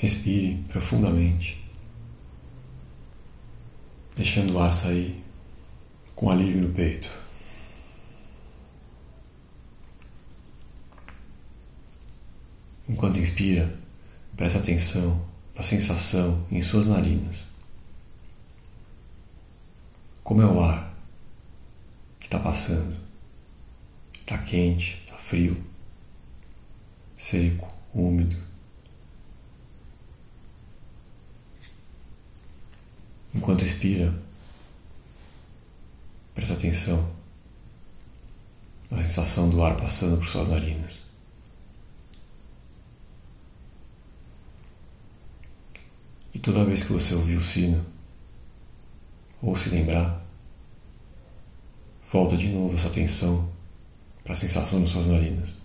Respire profundamente, deixando o ar sair com alívio no peito. Enquanto inspira, preste atenção na sensação em suas narinas. Como é o ar que está passando? Está quente, está frio, seco, úmido. Enquanto expira, preste atenção na sensação do ar passando por suas narinas. E toda vez que você ouvir o sino, ou se lembrar, volta de novo essa atenção para a sensação de suas narinas.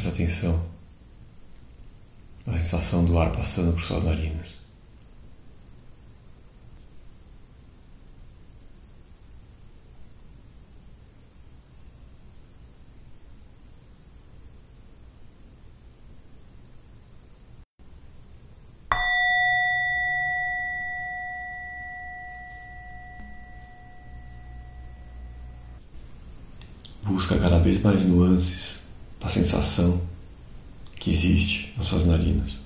Preste atenção na sensação do ar passando por suas narinas. Busca cada vez mais nuances a sensação que existe nas suas narinas.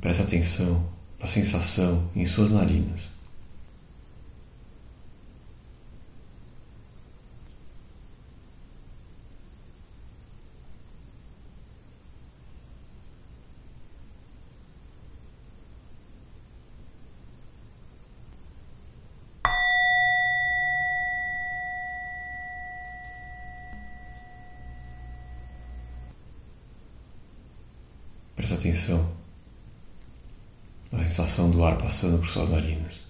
Preste atenção na sensação em suas narinas. Preste atenção a sensação do ar passando por suas narinas.